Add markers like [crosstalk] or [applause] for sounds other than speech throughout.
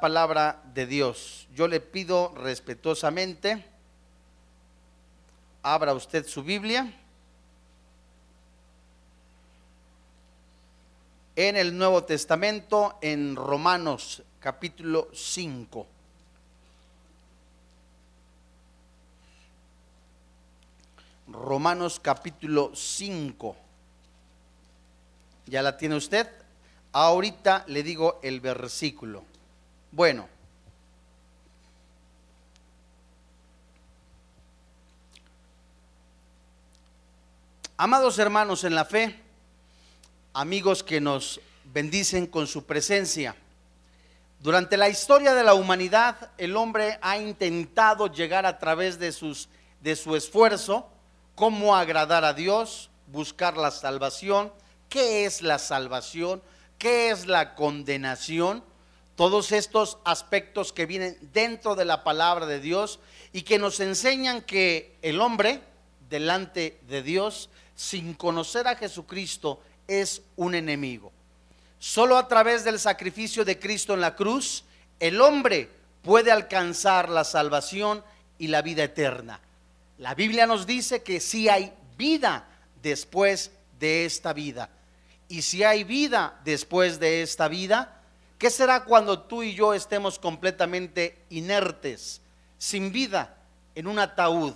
la palabra de Dios. Yo le pido respetuosamente, abra usted su Biblia en el Nuevo Testamento, en Romanos capítulo 5. Romanos capítulo 5. ¿Ya la tiene usted? Ahorita le digo el versículo. Bueno. Amados hermanos en la fe, amigos que nos bendicen con su presencia. Durante la historia de la humanidad, el hombre ha intentado llegar a través de, sus, de su esfuerzo cómo agradar a Dios, buscar la salvación. ¿Qué es la salvación? ¿Qué es la condenación? Todos estos aspectos que vienen dentro de la palabra de Dios y que nos enseñan que el hombre delante de Dios, sin conocer a Jesucristo, es un enemigo. Solo a través del sacrificio de Cristo en la cruz, el hombre puede alcanzar la salvación y la vida eterna. La Biblia nos dice que si hay vida después de esta vida. Y si hay vida después de esta vida, ¿qué será cuando tú y yo estemos completamente inertes, sin vida, en un ataúd?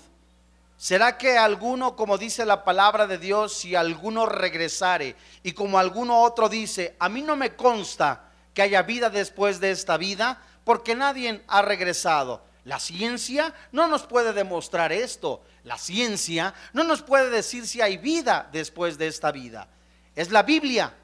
¿Será que alguno, como dice la palabra de Dios, si alguno regresare y como alguno otro dice, a mí no me consta que haya vida después de esta vida, porque nadie ha regresado? La ciencia no nos puede demostrar esto. La ciencia no nos puede decir si hay vida después de esta vida. Es la Biblia,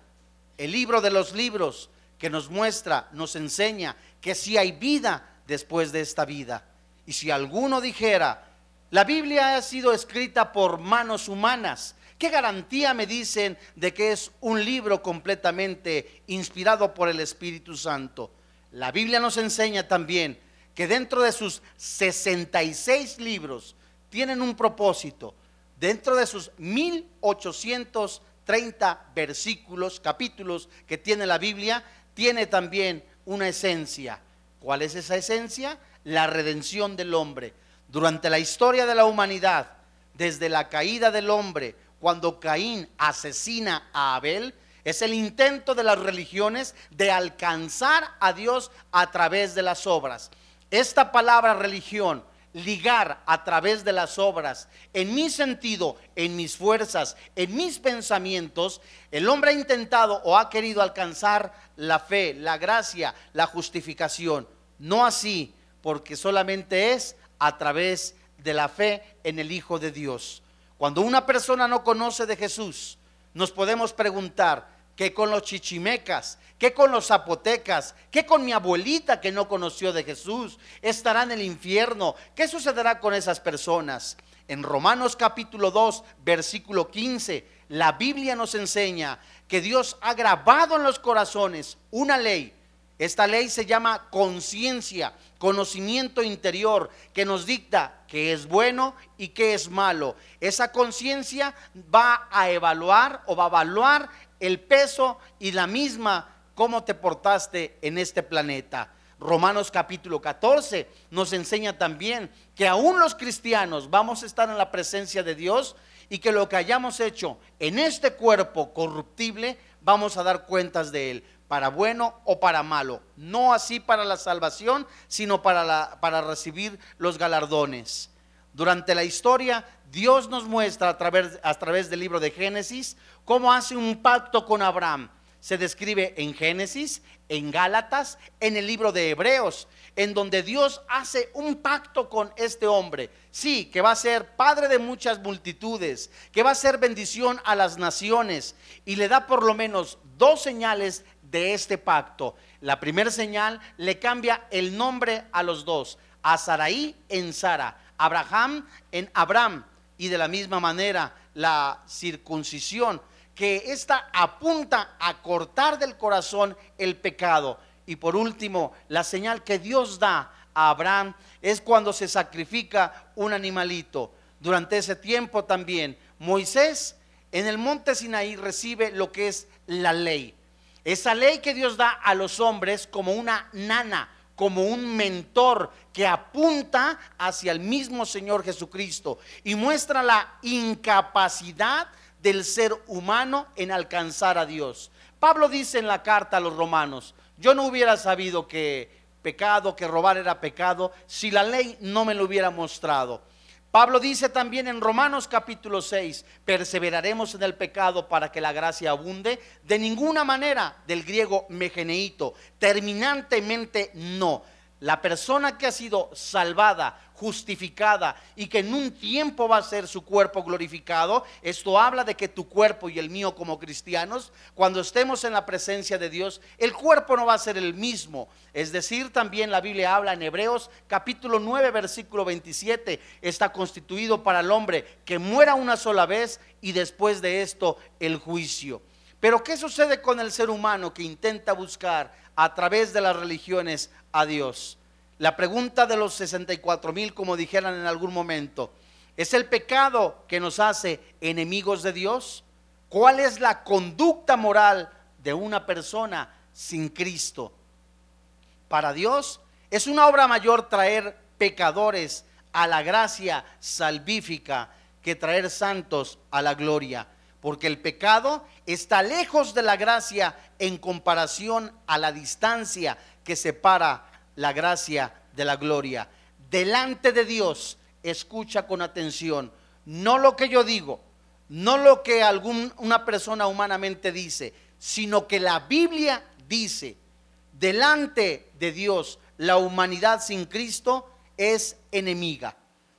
el libro de los libros, que nos muestra, nos enseña que si hay vida después de esta vida. Y si alguno dijera, la Biblia ha sido escrita por manos humanas, ¿qué garantía me dicen de que es un libro completamente inspirado por el Espíritu Santo? La Biblia nos enseña también que dentro de sus 66 libros tienen un propósito. Dentro de sus 1800 30 versículos, capítulos que tiene la Biblia, tiene también una esencia. ¿Cuál es esa esencia? La redención del hombre. Durante la historia de la humanidad, desde la caída del hombre, cuando Caín asesina a Abel, es el intento de las religiones de alcanzar a Dios a través de las obras. Esta palabra religión ligar a través de las obras, en mi sentido, en mis fuerzas, en mis pensamientos, el hombre ha intentado o ha querido alcanzar la fe, la gracia, la justificación. No así, porque solamente es a través de la fe en el Hijo de Dios. Cuando una persona no conoce de Jesús, nos podemos preguntar, ¿qué con los chichimecas? ¿Qué con los zapotecas? ¿Qué con mi abuelita que no conoció de Jesús? Estará en el infierno. ¿Qué sucederá con esas personas? En Romanos capítulo 2, versículo 15, la Biblia nos enseña que Dios ha grabado en los corazones una ley. Esta ley se llama conciencia, conocimiento interior, que nos dicta qué es bueno y qué es malo. Esa conciencia va a evaluar o va a evaluar el peso y la misma cómo te portaste en este planeta. Romanos capítulo 14 nos enseña también que aún los cristianos vamos a estar en la presencia de Dios y que lo que hayamos hecho en este cuerpo corruptible vamos a dar cuentas de él, para bueno o para malo. No así para la salvación, sino para, para recibir los galardones. Durante la historia, Dios nos muestra a través, a través del libro de Génesis cómo hace un pacto con Abraham se describe en Génesis, en Gálatas, en el libro de Hebreos, en donde Dios hace un pacto con este hombre. Sí, que va a ser padre de muchas multitudes, que va a ser bendición a las naciones y le da por lo menos dos señales de este pacto. La primera señal le cambia el nombre a los dos, a Saraí en Sara, Abraham en Abraham y de la misma manera la circuncisión que esta apunta a cortar del corazón el pecado. Y por último, la señal que Dios da a Abraham es cuando se sacrifica un animalito. Durante ese tiempo también Moisés en el monte Sinaí recibe lo que es la ley. Esa ley que Dios da a los hombres como una nana, como un mentor que apunta hacia el mismo Señor Jesucristo y muestra la incapacidad del ser humano en alcanzar a Dios. Pablo dice en la carta a los romanos, yo no hubiera sabido que pecado, que robar era pecado, si la ley no me lo hubiera mostrado. Pablo dice también en Romanos capítulo 6, perseveraremos en el pecado para que la gracia abunde. De ninguna manera, del griego megeneito, terminantemente no. La persona que ha sido salvada, justificada y que en un tiempo va a ser su cuerpo glorificado, esto habla de que tu cuerpo y el mío como cristianos, cuando estemos en la presencia de Dios, el cuerpo no va a ser el mismo. Es decir, también la Biblia habla en Hebreos capítulo 9 versículo 27, está constituido para el hombre que muera una sola vez y después de esto el juicio. Pero ¿qué sucede con el ser humano que intenta buscar a través de las religiones a Dios? La pregunta de los 64 mil, como dijeran en algún momento, ¿es el pecado que nos hace enemigos de Dios? ¿Cuál es la conducta moral de una persona sin Cristo? Para Dios es una obra mayor traer pecadores a la gracia salvífica que traer santos a la gloria, porque el pecado está lejos de la gracia en comparación a la distancia que separa la gracia de la gloria. Delante de Dios, escucha con atención, no lo que yo digo, no lo que alguna persona humanamente dice, sino que la Biblia dice, delante de Dios, la humanidad sin Cristo es enemiga.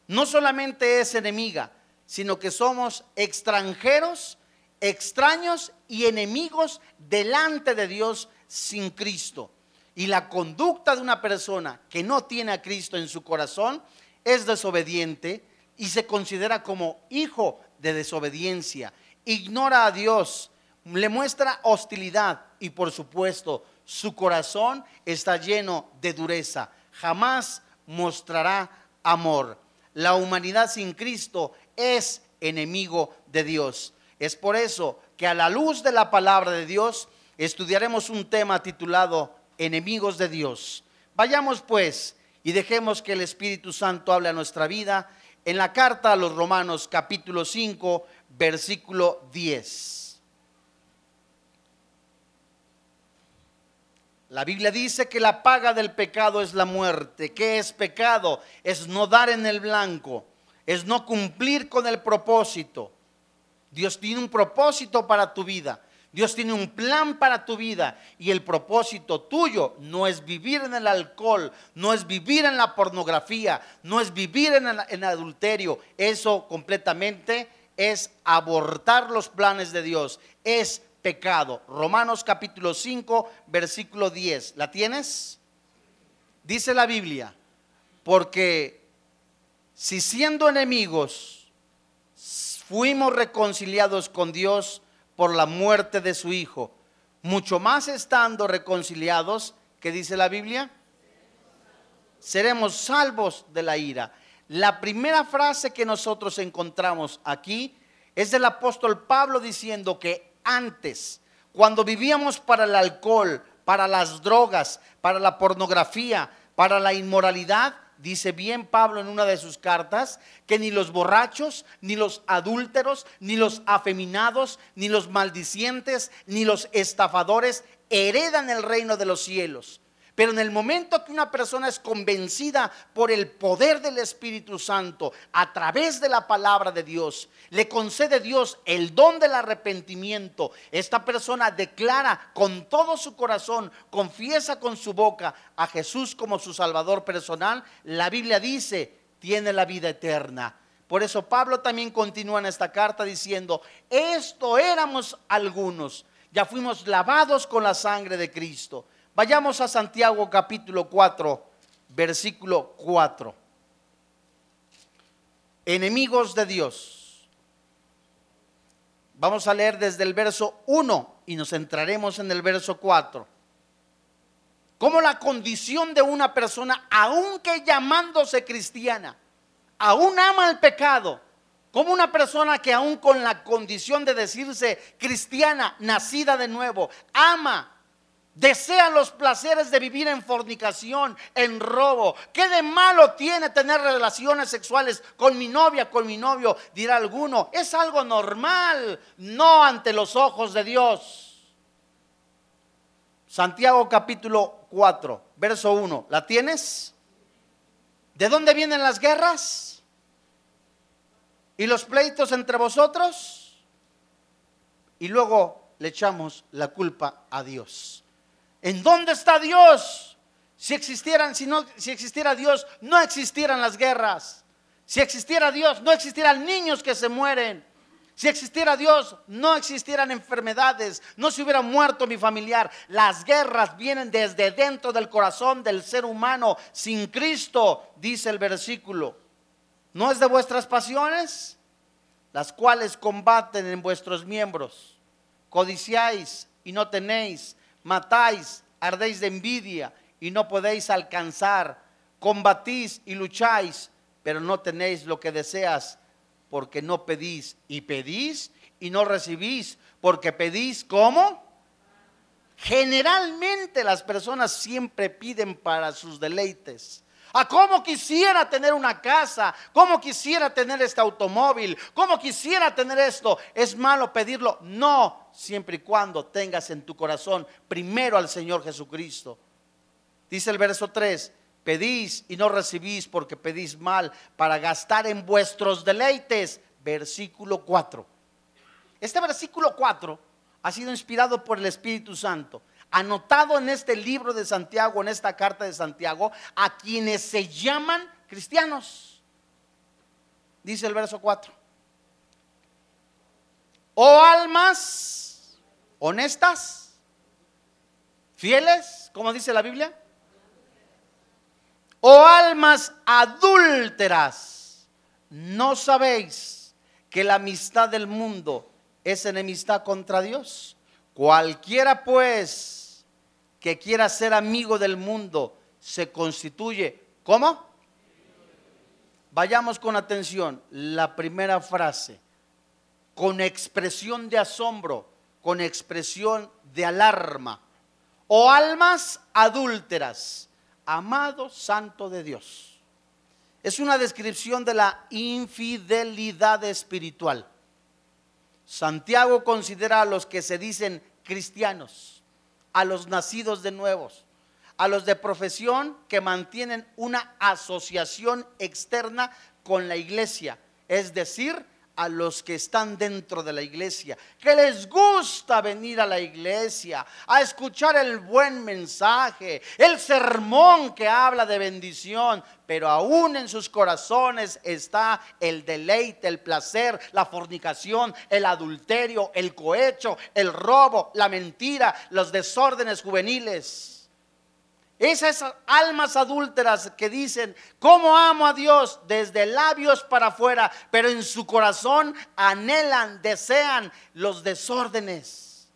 No solamente es enemiga, sino que somos extranjeros, extraños y enemigos delante de Dios sin Cristo. Y la conducta de una persona que no tiene a Cristo en su corazón es desobediente y se considera como hijo de desobediencia. Ignora a Dios, le muestra hostilidad y por supuesto su corazón está lleno de dureza. Jamás mostrará amor. La humanidad sin Cristo es enemigo de Dios. Es por eso que a la luz de la palabra de Dios estudiaremos un tema titulado enemigos de Dios. Vayamos pues y dejemos que el Espíritu Santo hable a nuestra vida en la carta a los Romanos capítulo 5 versículo 10. La Biblia dice que la paga del pecado es la muerte. ¿Qué es pecado? Es no dar en el blanco, es no cumplir con el propósito. Dios tiene un propósito para tu vida. Dios tiene un plan para tu vida y el propósito tuyo no es vivir en el alcohol, no es vivir en la pornografía, no es vivir en el, adulterio. Eso completamente es abortar los planes de Dios, es pecado. Romanos capítulo 5, versículo 10. ¿La tienes? Dice la Biblia, porque si siendo enemigos fuimos reconciliados con Dios, por la muerte de su Hijo, mucho más estando reconciliados, que dice la Biblia, seremos salvos de la ira. La primera frase que nosotros encontramos aquí es del apóstol Pablo diciendo que antes, cuando vivíamos para el alcohol, para las drogas, para la pornografía, para la inmoralidad, dice bien Pablo en una de sus cartas, que ni los borrachos, ni los adúlteros, ni los afeminados, ni los maldicientes, ni los estafadores heredan el reino de los cielos. Pero en el momento que una persona es convencida por el poder del Espíritu Santo a través de la palabra de Dios, le concede Dios el don del arrepentimiento. Esta persona declara con todo su corazón, confiesa con su boca a Jesús como su Salvador personal. La Biblia dice, tiene la vida eterna. Por eso Pablo también continúa en esta carta diciendo, esto éramos algunos, ya fuimos lavados con la sangre de Cristo. Vayamos a Santiago capítulo 4, versículo 4. Enemigos de Dios. Vamos a leer desde el verso 1 y nos centraremos en el verso 4. Como la condición de una persona, aunque llamándose cristiana, aún ama el pecado, como una persona que aún con la condición de decirse cristiana, nacida de nuevo, ama Desean los placeres de vivir en fornicación, en robo. ¿Qué de malo tiene tener relaciones sexuales con mi novia, con mi novio? Dirá alguno. Es algo normal, no ante los ojos de Dios. Santiago capítulo 4, verso 1. ¿La tienes? ¿De dónde vienen las guerras? ¿Y los pleitos entre vosotros? Y luego le echamos la culpa a Dios. ¿En dónde está Dios? Si existieran, si existiera Dios, no existieran las guerras. Si existiera Dios, no existieran niños que se mueren. Si existiera Dios, no existieran enfermedades, no se hubiera muerto mi familiar. Las guerras vienen desde dentro del corazón del ser humano. Sin Cristo, dice el versículo, ¿no es de vuestras pasiones? Las cuales combaten en vuestros miembros. Codiciáis y no tenéis matáis, ardéis de envidia y no podéis alcanzar, combatís y lucháis, pero no tenéis lo que deseas, porque no pedís y pedís y no recibís, porque pedís ¿cómo? Generalmente las personas siempre piden para sus deleites. A cómo quisiera tener una casa, cómo quisiera tener este automóvil, cómo quisiera tener esto. ¿Es malo pedirlo? No, siempre y cuando tengas en tu corazón primero al Señor Jesucristo. Dice el verso 3, pedís y no recibís porque pedís mal para gastar en vuestros deleites. Versículo 4. Este versículo 4 ha sido inspirado por el Espíritu Santo anotado en este libro de Santiago, en esta carta de Santiago, a quienes se llaman cristianos. Dice el verso 4. Oh almas honestas, fieles, como dice la Biblia. Oh almas adúlteras, ¿no sabéis que la amistad del mundo es enemistad contra Dios? Cualquiera pues que quiera ser amigo del mundo se constituye, ¿cómo? Vayamos con atención, la primera frase, con expresión de asombro, con expresión de alarma, o almas adúlteras, amado santo de Dios. Es una descripción de la infidelidad espiritual. Santiago considera a los que se dicen cristianos a los nacidos de nuevos, a los de profesión que mantienen una asociación externa con la iglesia, es decir, a los que están dentro de la iglesia, que les gusta venir a la iglesia, a escuchar el buen mensaje, el sermón que habla de bendición, pero aún en sus corazones está el deleite, el placer, la fornicación, el adulterio, el cohecho, el robo, la mentira, los desórdenes juveniles. Esas almas adúlteras que dicen, ¿cómo amo a Dios? Desde labios para afuera, pero en su corazón anhelan, desean los desórdenes.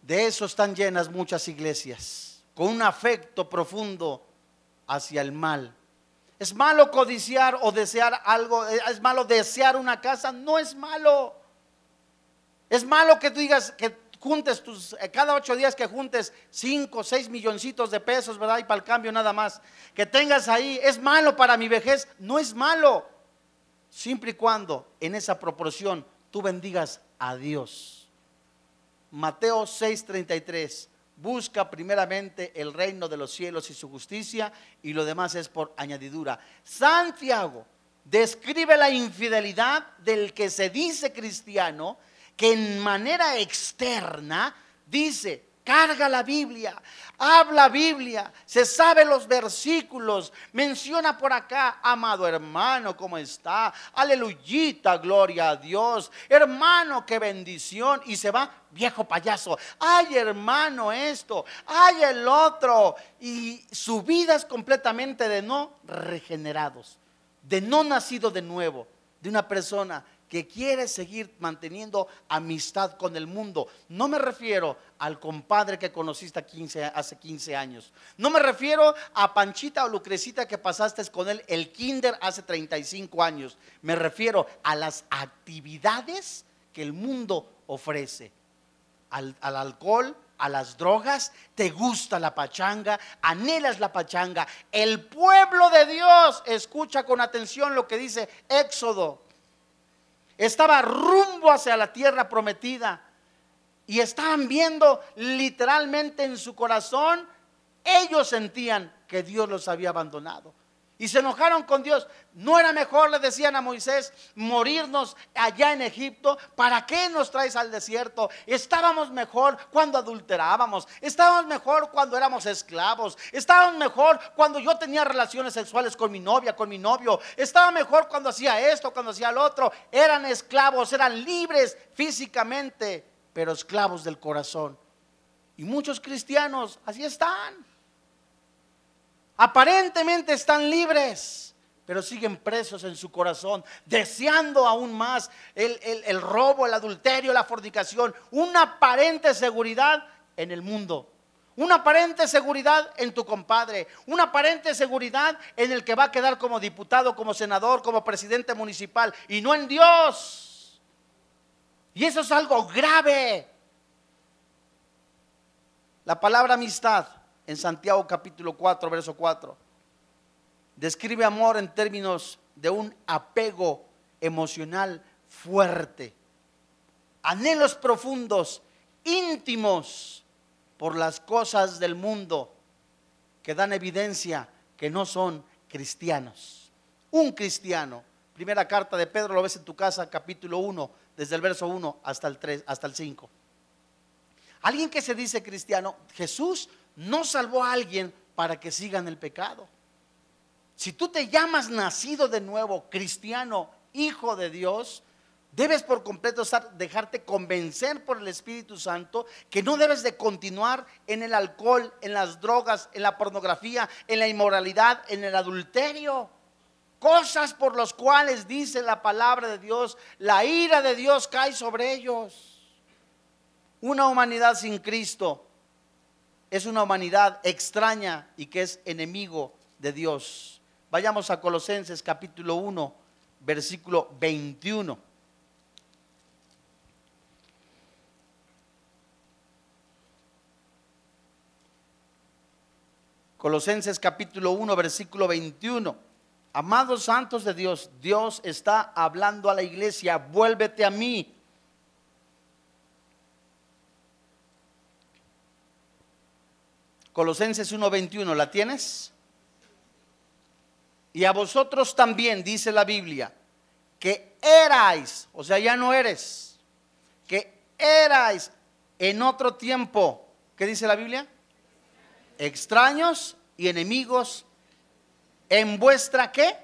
De eso están llenas muchas iglesias, con un afecto profundo hacia el mal. ¿Es malo codiciar o desear algo? ¿Es malo desear una casa? No es malo. Es malo que tú digas que juntes tus, eh, cada ocho días que juntes cinco, seis milloncitos de pesos, ¿verdad? Y para el cambio nada más. Que tengas ahí, ¿es malo para mi vejez? No es malo. Siempre y cuando en esa proporción tú bendigas a Dios. Mateo 6:33. Busca primeramente el reino de los cielos y su justicia y lo demás es por añadidura. Santiago describe la infidelidad del que se dice cristiano que en manera externa dice, carga la Biblia, habla Biblia, se sabe los versículos, menciona por acá, amado hermano, ¿cómo está? Aleluyita, gloria a Dios. Hermano, qué bendición. Y se va, viejo payaso. Ay, hermano, esto. Ay, el otro. Y su vida es completamente de no regenerados, de no nacido de nuevo, de una persona que quiere seguir manteniendo amistad con el mundo. No me refiero al compadre que conociste hace 15 años. No me refiero a Panchita o Lucrecita que pasaste con él el kinder hace 35 años. Me refiero a las actividades que el mundo ofrece. al, al alcohol, a las drogas, te gusta la pachanga, anhelas la pachanga. El pueblo de Dios, escucha con atención lo que dice Éxodo, estaba rumbo hacia la tierra prometida y estaban viendo literalmente en su corazón, ellos sentían que Dios los había abandonado. Y se enojaron con Dios. ¿No era mejor, le decían a Moisés, morirnos allá en Egipto? ¿Para qué nos traes al desierto? Estábamos mejor cuando adulterábamos. Estábamos mejor cuando éramos esclavos. Estábamos mejor cuando yo tenía relaciones sexuales con mi novia, con mi novio. Estaba mejor cuando hacía esto, cuando hacía lo otro. Eran esclavos, eran libres físicamente, pero esclavos del corazón. Y muchos cristianos así están. Aparentemente están libres, pero siguen presos en su corazón, deseando aún más el, robo, el adulterio, la fornicación, una aparente seguridad en el mundo. Una aparente seguridad en tu compadre, una aparente seguridad en el que va a quedar como diputado, como senador, como presidente municipal y no en Dios. Y eso es algo grave. La palabra amistad en Santiago capítulo 4, verso 4. Describe amor en términos de un apego emocional fuerte, anhelos profundos, íntimos por las cosas del mundo que dan evidencia que no son cristianos. Un cristiano, primera carta de Pedro, lo ves en tu casa, capítulo 1, desde el verso 1 hasta el 3, hasta el 5. Alguien que se dice cristiano, Jesús no salvó a alguien para que sigan el pecado. Si tú te llamas nacido de nuevo, cristiano, hijo de Dios, debes por completo dejarte convencer por el Espíritu Santo que no debes de continuar en el alcohol, en las drogas, en la pornografía, en la inmoralidad, en el adulterio. Cosas por las cuales dice la palabra de Dios, la ira de Dios cae sobre ellos. Una humanidad sin Cristo es una humanidad extraña y que es enemigo de Dios. Vayamos a Colosenses capítulo 1, versículo 21. Colosenses capítulo 1, versículo 21. Amados santos de Dios, Dios está hablando a la iglesia, vuélvete a mí Colosenses 1:21, ¿la tienes? Y a vosotros también, dice la Biblia, que erais, o sea, ya no eres, que erais en otro tiempo, ¿qué dice la Biblia? Extraños y enemigos en vuestra qué?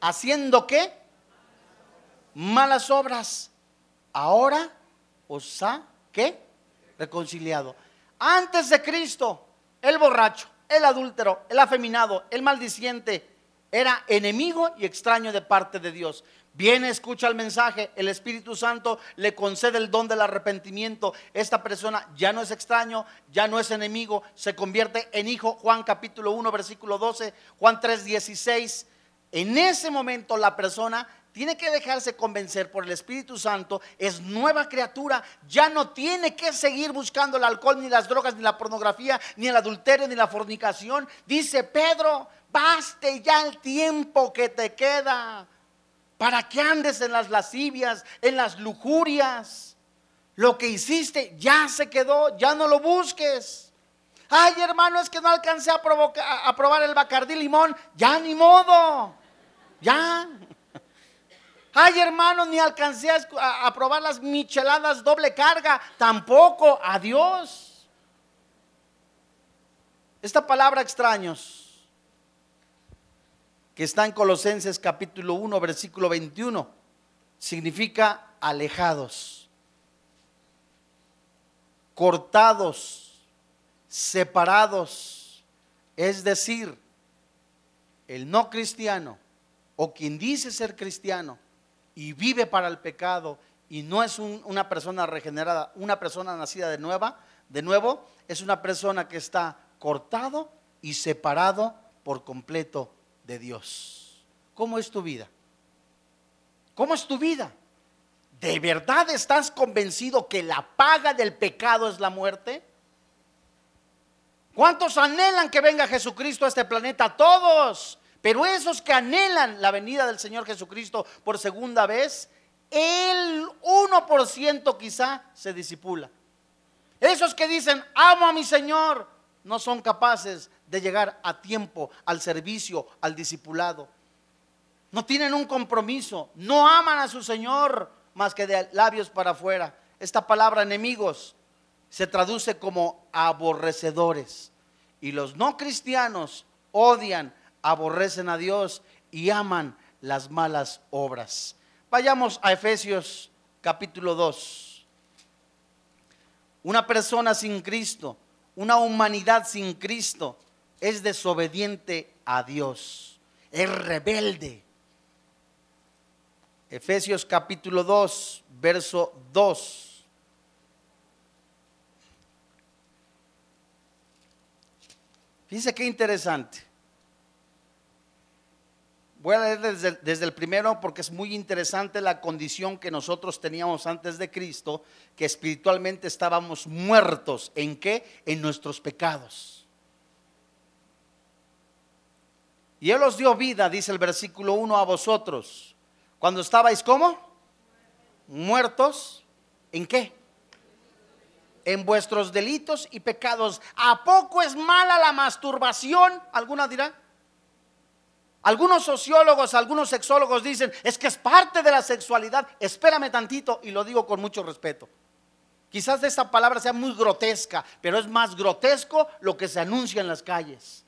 Haciendo qué? Malas obras. Ahora os ha qué? Reconciliado. Antes de Cristo el borracho, el adúltero, el afeminado, el maldiciente, era enemigo y extraño de parte de Dios. Viene, escucha el mensaje, el Espíritu Santo le concede el don del arrepentimiento. Esta persona ya no es extraño, ya no es enemigo, se convierte en hijo. Juan capítulo 1, versículo 12, Juan 3, 16. En ese momento la persona tiene que dejarse convencer por el Espíritu Santo, es nueva criatura, ya no tiene que seguir buscando el alcohol, ni las drogas, ni la pornografía, ni el adulterio, ni la fornicación. Dice Pedro, baste ya el tiempo que te queda para que andes en las lascivias, en las lujurias. Lo que hiciste ya se quedó, ya no lo busques. Ay, hermano, es que no alcancé a, a probar el bacardí limón. Ya ni modo. Ya. Ay, hermano, ni alcancé a, probar las micheladas doble carga. Tampoco. Adiós. Esta palabra extraños, que está en Colosenses capítulo 1, versículo 21, significa alejados, cortados, separados. Es decir, el no cristiano o quien dice ser cristiano y vive para el pecado y no es una persona regenerada, una persona nacida de nueva, de nuevo, es una persona que está cortado y separado por completo de Dios. ¿Cómo es tu vida? ¿Cómo es tu vida? ¿De verdad estás convencido que la paga del pecado es la muerte? ¿Cuántos anhelan que venga Jesucristo a este planeta? Todos. Pero esos que anhelan la venida del Señor Jesucristo por segunda vez, el 1% quizá se disipula. Esos que dicen, amo a mi Señor, no son capaces de llegar a tiempo al servicio, al discipulado. No tienen un compromiso, no aman a su Señor más que de labios para afuera. Esta palabra enemigos se traduce como aborrecedores. Y los no cristianos odian, aborrecen a Dios y aman las malas obras. Vayamos a Efesios capítulo 2. Una persona sin Cristo, una humanidad sin Cristo, es desobediente a Dios, es rebelde. Efesios capítulo 2, verso 2. Fíjense qué interesante. Voy a leer desde, desde, el primero porque es muy interesante la condición que nosotros teníamos antes de Cristo, que espiritualmente estábamos muertos. ¿En qué? En nuestros pecados. Y Él os dio vida, dice el versículo 1, a vosotros. Cuando estabais como? Muertos. ¿En qué? En vuestros delitos y pecados. ¿A poco es mala la masturbación? ¿Alguna dirá? Algunos sociólogos, algunos sexólogos dicen, es que es parte de la sexualidad. Espérame tantito y lo digo con mucho respeto. Quizás esta palabra sea muy grotesca, pero es más grotesco lo que se anuncia en las calles.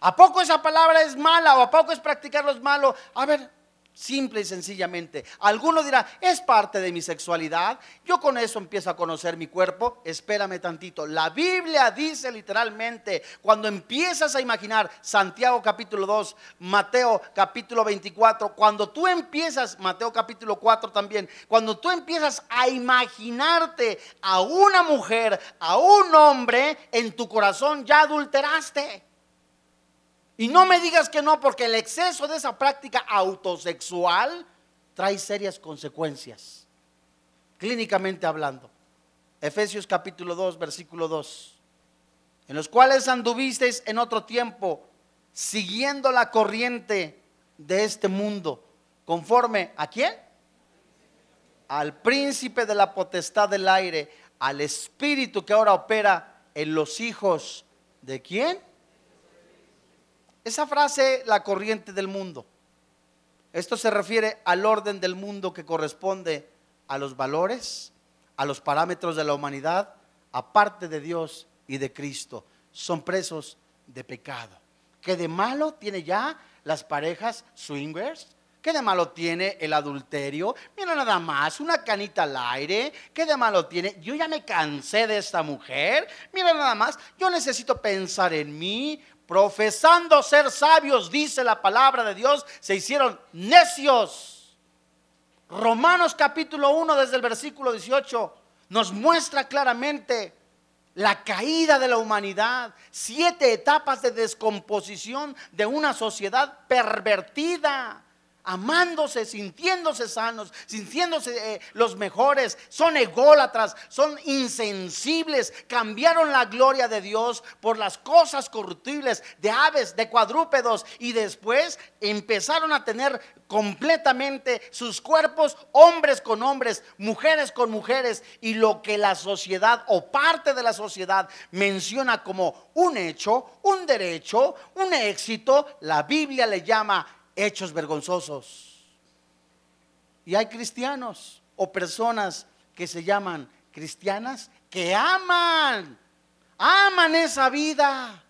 ¿A poco esa palabra es mala o a poco es practicarlo es malo? A ver, Simple y sencillamente. Alguno dirá, es parte de mi sexualidad. Yo con eso empiezo a conocer mi cuerpo. Espérame tantito. La Biblia dice literalmente, cuando empiezas a imaginar Santiago capítulo 2, Mateo capítulo 24, cuando tú empiezas, Mateo capítulo 4 también, cuando tú empiezas a imaginarte a una mujer, a un hombre, en tu corazón ya adulteraste. Y no me digas que no, porque el exceso de esa práctica autosexual trae serias consecuencias, clínicamente hablando. Efesios capítulo 2, versículo 2, en los cuales anduvisteis en otro tiempo, siguiendo la corriente de este mundo, conforme a quién? Al príncipe de la potestad del aire, al espíritu que ahora opera en los hijos de quién? Esa frase, la corriente del mundo, esto se refiere al orden del mundo que corresponde a los valores, a los parámetros de la humanidad, aparte de Dios y de Cristo. Son presos de pecado. ¿Qué de malo tiene ya las parejas swingers? ¿Qué de malo tiene el adulterio? Mira nada más, una canita al aire. ¿Qué de malo tiene? Yo ya me cansé de esta mujer. Mira nada más, yo necesito pensar en mí profesando ser sabios, dice la palabra de Dios, se hicieron necios. Romanos capítulo 1 desde el versículo 18 nos muestra claramente la caída de la humanidad, siete etapas de descomposición de una sociedad pervertida amándose, sintiéndose sanos, sintiéndose eh, los mejores, son ególatras, son insensibles, cambiaron la gloria de Dios por las cosas corruptibles de aves, de cuadrúpedos y después empezaron a tener completamente sus cuerpos, hombres con hombres, mujeres con mujeres y lo que la sociedad o parte de la sociedad menciona como un hecho, un derecho, un éxito, la Biblia le llama hechos vergonzosos. Y hay cristianos o personas que se llaman cristianas que aman, aman esa vida.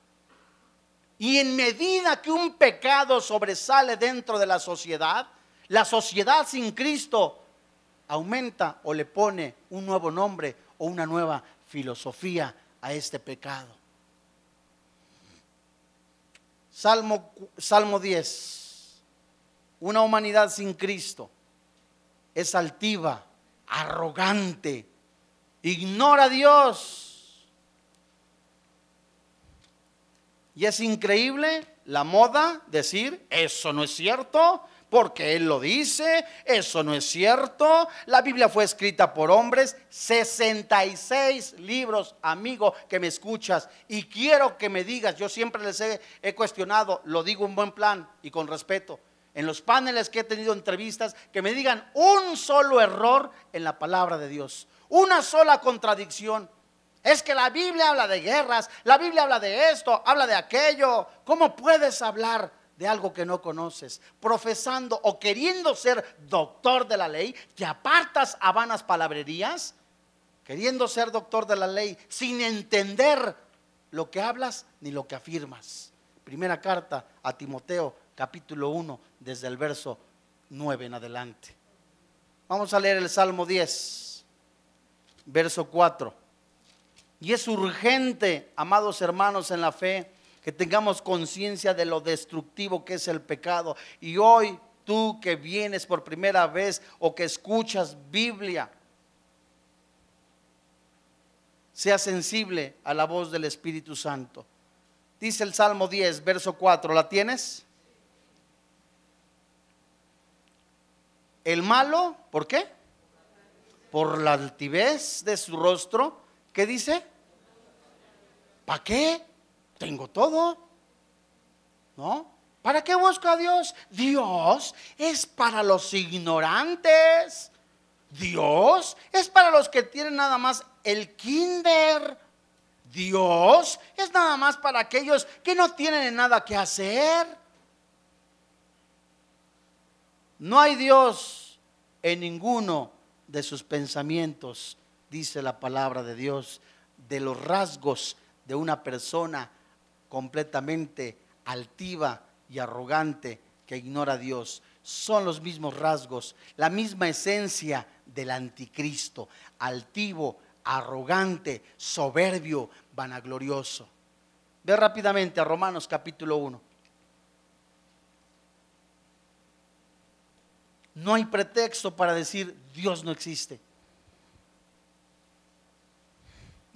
Y en medida que un pecado sobresale dentro de la sociedad, la sociedad sin Cristo aumenta o le pone un nuevo nombre o una nueva filosofía a este pecado. Salmo, Salmo 10. Una humanidad sin Cristo es altiva, arrogante, ignora a Dios. Y es increíble la moda decir, eso no es cierto, porque Él lo dice, eso no es cierto. La Biblia fue escrita por hombres, 66 libros, amigo, que me escuchas. Y quiero que me digas, yo siempre les he, he cuestionado, lo digo en buen plan y con respeto. En los paneles que he tenido entrevistas, que me digan un solo error en la palabra de Dios, una sola contradicción. Es que la Biblia habla de guerras, la Biblia habla de esto, habla de aquello. ¿Cómo puedes hablar de algo que no conoces, profesando o queriendo ser doctor de la ley, te apartas a vanas palabrerías, queriendo ser doctor de la ley sin entender lo que hablas ni lo que afirmas. Primera carta a Timoteo, capítulo 1, desde el verso 9 en adelante. Vamos a leer el Salmo 10, verso 4. Y es urgente, amados hermanos en la fe, que tengamos conciencia de lo destructivo que es el pecado. Y hoy tú que vienes por primera vez o que escuchas Biblia, sea sensible a la voz del Espíritu Santo. Dice el Salmo 10, verso 4, ¿la tienes? El malo, ¿por qué? Por la altivez de su rostro, ¿qué dice? ¿Para qué? tengo todo. ¿No? ¿Para qué busco a Dios? Dios es para los ignorantes. Dios es para los que tienen nada más el kinder. Dios es nada más para aquellos que no tienen nada que hacer. No hay Dios en ninguno de sus pensamientos, dice la palabra de Dios, de los rasgos de una persona completamente altiva y arrogante que ignora a Dios. Son los mismos rasgos, la misma esencia del anticristo, altivo, arrogante, soberbio, vanaglorioso. Ve rápidamente a Romanos capítulo 1. No hay pretexto para decir Dios no existe.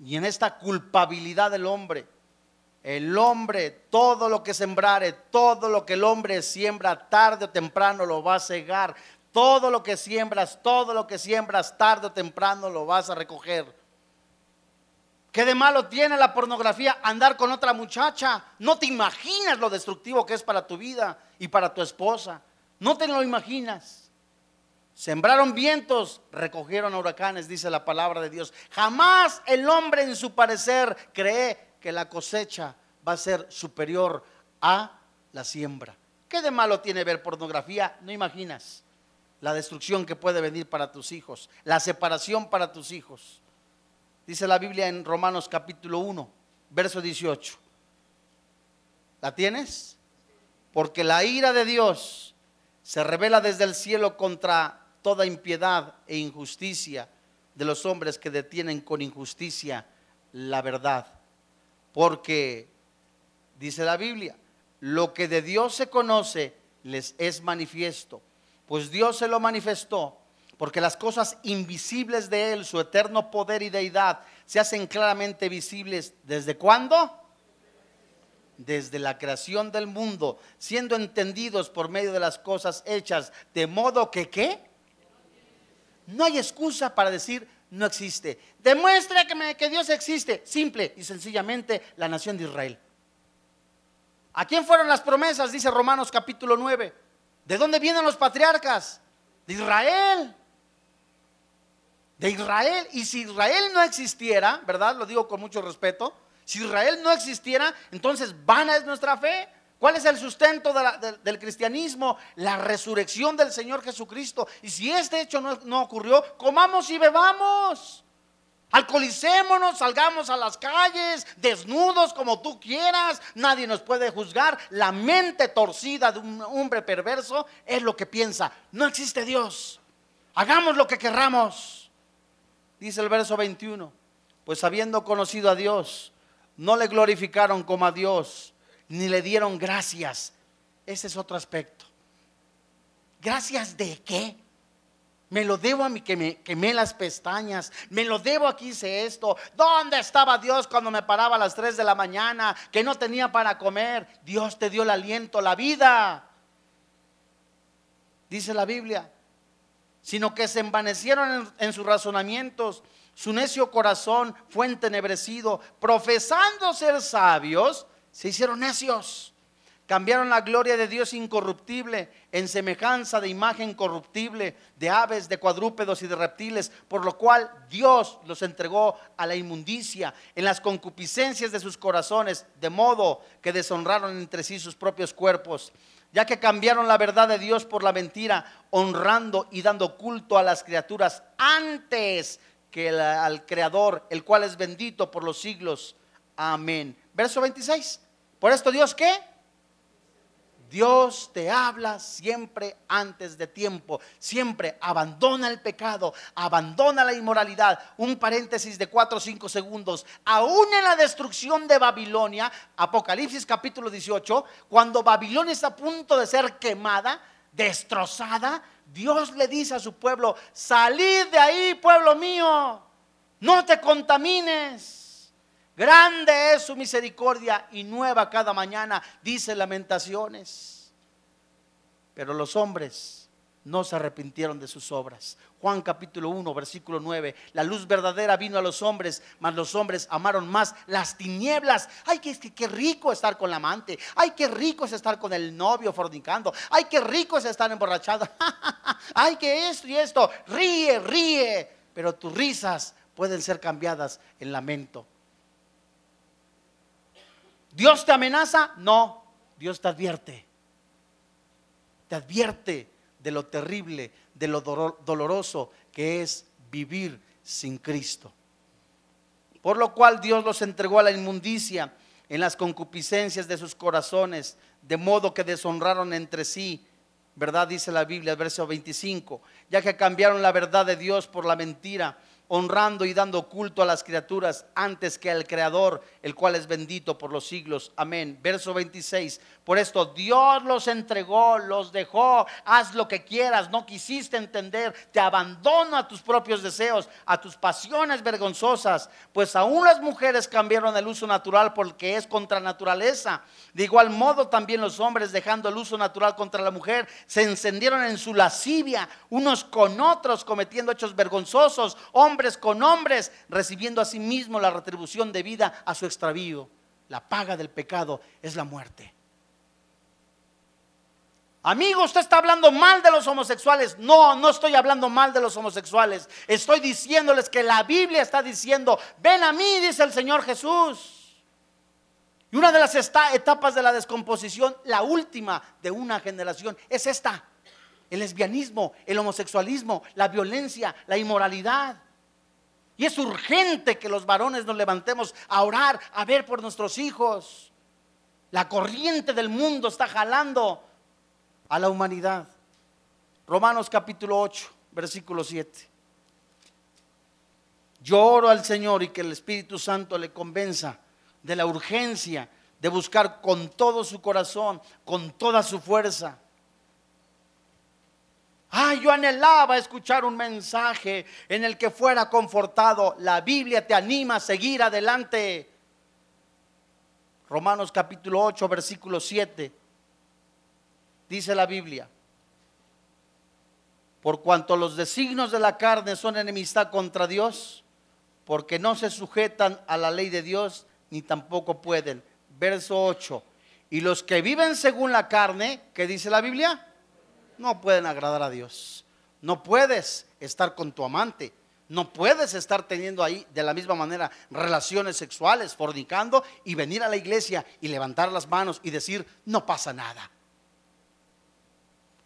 Y en esta culpabilidad del hombre, el hombre, todo lo que sembrare, todo lo que el hombre siembra, tarde o temprano lo va a cegar. Todo lo que siembras, todo lo que siembras, tarde o temprano lo vas a recoger. ¿Qué de malo tiene la pornografía andar con otra muchacha? No te imaginas lo destructivo que es para tu vida y para tu esposa. No te lo imaginas. Sembraron vientos, recogieron huracanes, dice la palabra de Dios. Jamás el hombre en su parecer cree que la cosecha va a ser superior a la siembra. ¿Qué de malo tiene ver pornografía? No imaginas la destrucción que puede venir para tus hijos, la separación para tus hijos. Dice la Biblia en Romanos capítulo 1, verso 18. ¿La tienes? Porque la ira de Dios se revela desde el cielo contra toda impiedad e injusticia de los hombres que detienen con injusticia la verdad porque, dice la Biblia, lo que de Dios se conoce les es manifiesto, pues Dios se lo manifestó, porque las cosas invisibles de Él, su eterno poder y deidad, se hacen claramente visibles. ¿Desde cuándo? Desde la creación del mundo, siendo entendidos por medio de las cosas hechas, de modo que, ¿qué? No hay excusa para decir, no existe. Demuestra que, Dios existe. Simple y sencillamente la nación de Israel. ¿A quién fueron las promesas? Dice Romanos capítulo 9. ¿De dónde vienen los patriarcas? De Israel. De Israel. Y si Israel no existiera, ¿verdad? Lo digo con mucho respeto. Si Israel no existiera, entonces vana es nuestra fe. ¿Cuál es el sustento del cristianismo? La resurrección del Señor Jesucristo. Y si este hecho no, no ocurrió, comamos y bebamos. Alcoholicémonos, salgamos a las calles, desnudos como tú quieras. Nadie nos puede juzgar. La mente torcida de un hombre perverso es lo que piensa. No existe Dios. Hagamos lo que querramos. Dice el verso 21. Pues habiendo conocido a Dios, no le glorificaron como a Dios ni le dieron gracias. Ese es otro aspecto. ¿Gracias de qué? Me lo debo a mí que me quemé las pestañas. Me lo debo aquí hice esto. ¿Dónde estaba Dios cuando me paraba a las 3 de la mañana? Que no tenía para comer. Dios te dio el aliento, la vida. dice la Biblia, sino que se envanecieron en, en sus razonamientos. Su necio corazón fue entenebrecido. Profesando ser sabios, se hicieron necios. Cambiaron la gloria de Dios incorruptible en semejanza de imagen corruptible, de aves, de cuadrúpedos y de reptiles, por lo cual Dios los entregó a la inmundicia en las concupiscencias de sus corazones, de modo que deshonraron entre sí sus propios cuerpos, ya que cambiaron la verdad de Dios por la mentira, honrando y dando culto a las criaturas antes que al Creador, el cual es bendito por los siglos. Amén. Verso 26. Por esto Dios qué? Dios te habla siempre antes de tiempo. Siempre abandona el pecado, abandona la inmoralidad. Un paréntesis de 4 o 5 segundos. Aún en la destrucción de Babilonia, Apocalipsis capítulo 18, cuando Babilonia está a punto de ser quemada, destrozada, Dios le dice a su pueblo, salid de ahí, pueblo mío, no te contamines. Grande es su misericordia y nueva cada mañana, dice Lamentaciones. Pero los hombres no se arrepintieron de sus obras. Juan capítulo 1, versículo 9. La luz verdadera vino a los hombres, mas los hombres amaron más las tinieblas. Ay, qué, qué rico estar con la amante. Ay, qué rico es estar con el novio fornicando. Ay, qué rico es estar emborrachado. [laughs] Ay, que esto y esto. Ríe, ríe. Pero tus risas pueden ser cambiadas en lamento. ¿Dios te amenaza? No, Dios te advierte. Te advierte de lo terrible, de lo doloroso que es vivir sin Cristo. Por lo cual Dios los entregó a la inmundicia en las concupiscencias de sus corazones, de modo que deshonraron entre sí. ¿Verdad? Dice la Biblia, verso 25, ya que cambiaron la verdad de Dios por la mentira honrando y dando culto a las criaturas antes que al Creador, el cual es bendito por los siglos. Amén. Verso 26. Por esto Dios los entregó, los dejó, haz lo que quieras, no quisiste entender, te abandono a tus propios deseos, a tus pasiones vergonzosas, pues aún las mujeres cambiaron el uso natural porque es contra naturaleza. De igual modo también los hombres, dejando el uso natural contra la mujer, se encendieron en su lascivia, unos con otros, cometiendo hechos vergonzosos, hombres con hombres, recibiendo a sí mismo la retribución debida a su extravío. La paga del pecado es la muerte. Amigo, usted está hablando mal de los homosexuales. No, no estoy hablando mal de los homosexuales. Estoy diciéndoles que la Biblia está diciendo, ven a mí, dice el Señor Jesús. Y una de las etapas de la descomposición, la última de una generación, es esta. El lesbianismo, el homosexualismo, la violencia, la inmoralidad. Y es urgente que los varones nos levantemos a orar, a ver por nuestros hijos. La corriente del mundo está jalando a la humanidad. Romanos capítulo 8, versículo 7. Yo oro al Señor y que el Espíritu Santo le convenza de la urgencia de buscar con todo su corazón, con toda su fuerza. Ah, yo anhelaba escuchar un mensaje en el que fuera confortado. La Biblia te anima a seguir adelante. Romanos capítulo 8, versículo 7 dice la Biblia. Por cuanto los designos de la carne son enemistad contra Dios, porque no se sujetan a la ley de Dios, ni tampoco pueden. Verso 8. Y los que viven según la carne, ¿qué dice la Biblia? No pueden agradar a Dios. No puedes estar con tu amante. No puedes estar teniendo ahí de la misma manera relaciones sexuales, fornicando y venir a la iglesia y levantar las manos y decir, no pasa nada.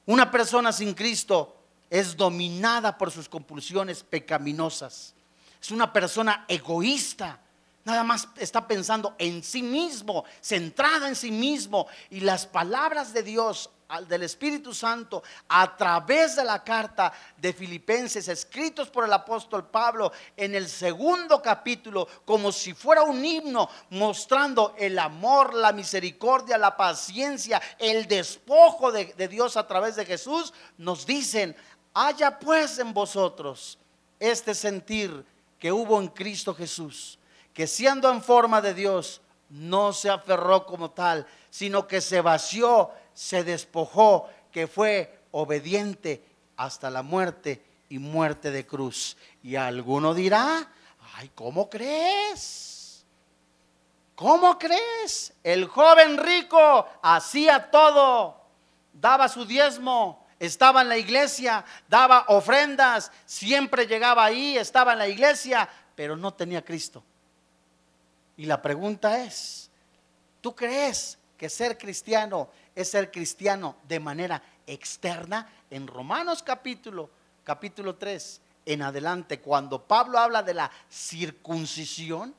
Una persona sin Cristo es dominada por sus compulsiones pecaminosas. Es una persona egoísta. Nada más está pensando en sí mismo, centrada en sí mismo. Y las palabras de Dios del Espíritu Santo a través de la carta de Filipenses escritos por el apóstol Pablo en el segundo capítulo como si fuera un himno mostrando el amor, la misericordia, la paciencia, el despojo de, de Dios a través de Jesús, nos dicen, haya pues en vosotros este sentir que hubo en Cristo Jesús, que siendo en forma de Dios, no se aferró como tal, sino que se vació se despojó, que fue obediente hasta la muerte y muerte de cruz. Y alguno dirá, ay, ¿cómo crees? ¿Cómo crees? El joven rico hacía todo, daba su diezmo, estaba en la iglesia, daba ofrendas, siempre llegaba ahí, estaba en la iglesia, pero no tenía Cristo. Y la pregunta es, ¿tú crees que ser cristiano es ser cristiano de manera externa? En Romanos capítulo, capítulo 3 en adelante, cuando Pablo habla de la circuncisión,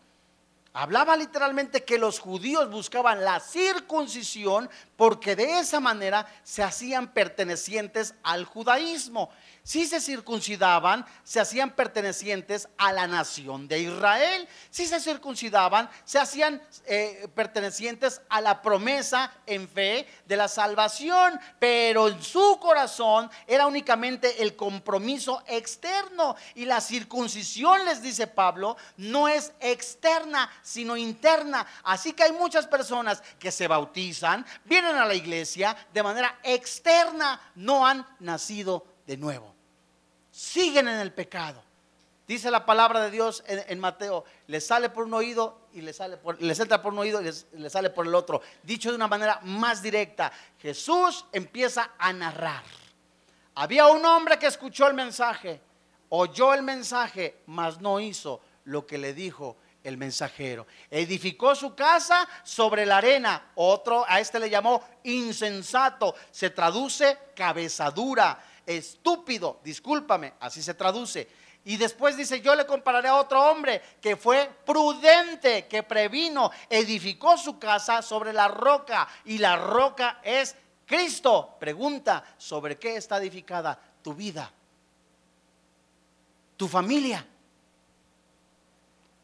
Hablaba literalmente que los judíos buscaban la circuncisión porque de esa manera se hacían pertenecientes al judaísmo. Si se circuncidaban, se hacían pertenecientes a la nación de Israel. Si se circuncidaban, se hacían eh, pertenecientes a la promesa en fe de la salvación. Pero en su corazón era únicamente el compromiso externo. Y la circuncisión, les dice Pablo, no es externa, sino interna. Así que hay muchas personas que se bautizan, vienen a la iglesia de manera externa, no han nacido de nuevo siguen en el pecado. Dice la palabra de Dios en, Mateo, le sale por un oído y le sale les entra por un oído y le sale por el otro. Dicho de una manera más directa, Jesús empieza a narrar. Había un hombre que escuchó el mensaje, oyó el mensaje, mas no hizo lo que le dijo el mensajero. Edificó su casa sobre la arena. Otro a este le llamó insensato. Se traduce cabezadura estúpido, discúlpame, así se traduce. Y después dice, yo le compararé a otro hombre que fue prudente, que previno, edificó su casa sobre la roca y la roca es Cristo. Pregunta, ¿sobre qué está edificada tu vida? Tu familia.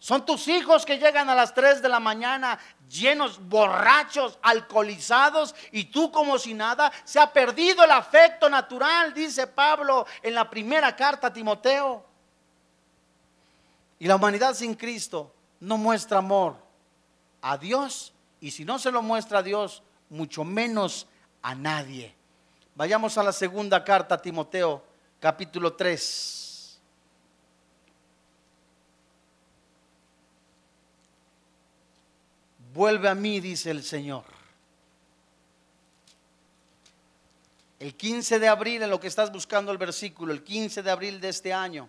Son tus hijos que llegan a las 3 de la mañana llenos, borrachos, alcoholizados, y tú como si nada, se ha perdido el afecto natural, dice Pablo en la primera carta a Timoteo. Y la humanidad sin Cristo no muestra amor a Dios, y si no se lo muestra a Dios, mucho menos a nadie. Vayamos a la segunda carta a Timoteo, capítulo 3. Vuelve a mí, dice el Señor. El 15 de abril, en lo que estás buscando el versículo, el 15 de abril de este año,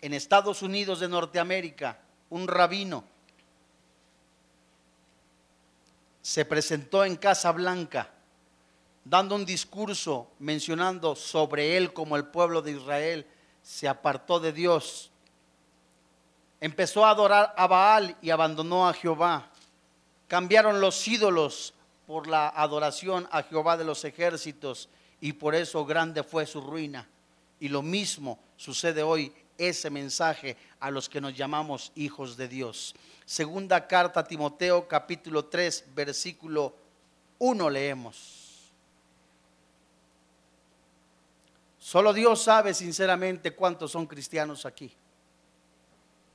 en Estados Unidos de Norteamérica, un rabino se presentó en Casa Blanca dando un discurso mencionando sobre él como el pueblo de Israel se apartó de Dios empezó a adorar a Baal y abandonó a Jehová. Cambiaron los ídolos por la adoración a Jehová de los ejércitos y por eso grande fue su ruina. Y lo mismo sucede hoy, ese mensaje a los que nos llamamos hijos de Dios. Segunda carta a Timoteo capítulo 3 versículo 1 leemos. Solo Dios sabe sinceramente cuántos son cristianos aquí.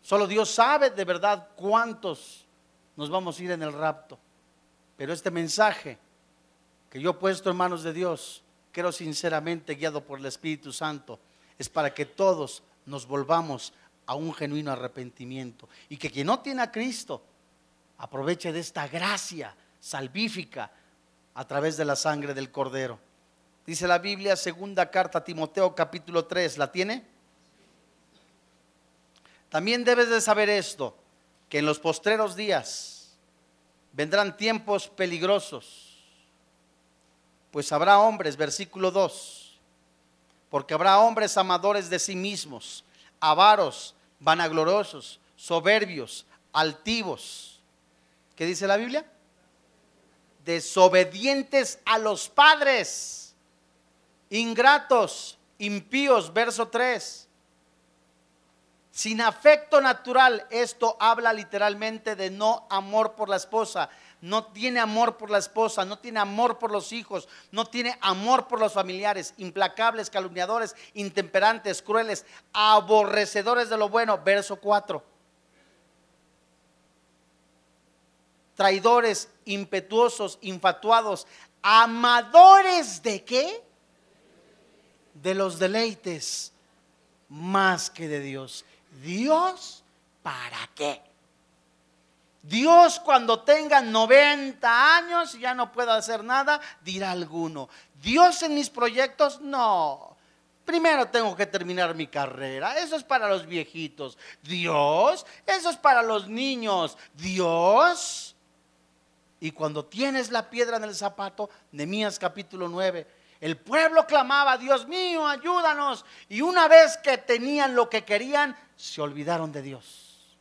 Solo Dios sabe de verdad cuántos nos vamos a ir en el rapto. Pero este mensaje que yo he puesto en manos de Dios, creo sinceramente guiado por el Espíritu Santo, es para que todos nos volvamos a un genuino arrepentimiento. Y que quien no tiene a Cristo aproveche de esta gracia salvífica a través de la sangre del Cordero. Dice la Biblia, segunda carta a Timoteo capítulo 3, ¿la tiene? También debes de saber esto, que en los postreros días vendrán tiempos peligrosos, pues habrá hombres, versículo 2, porque habrá hombres amadores de sí mismos, avaros, vanagloriosos, soberbios, altivos. ¿Qué dice la Biblia? Desobedientes a los padres, ingratos, impíos, verso 3 sin afecto natural, esto habla literalmente de no amor por la esposa. No tiene amor por la esposa, no tiene amor por los hijos, no tiene amor por los familiares, implacables, calumniadores, intemperantes, crueles, aborrecedores de lo bueno. Verso 4. Traidores, impetuosos, infatuados, amadores de qué? De los deleites más que de Dios. Dios, ¿para qué? Dios cuando tenga 90 años y ya no pueda hacer nada, dirá alguno, Dios en mis proyectos, no. Primero tengo que terminar mi carrera. Eso es para los viejitos. Dios, eso es para los niños. Dios. Y cuando tienes la piedra en el zapato, Nemías capítulo 9, el pueblo clamaba, Dios mío, ayúdanos. Y una vez que tenían lo que querían, se olvidaron de Dios.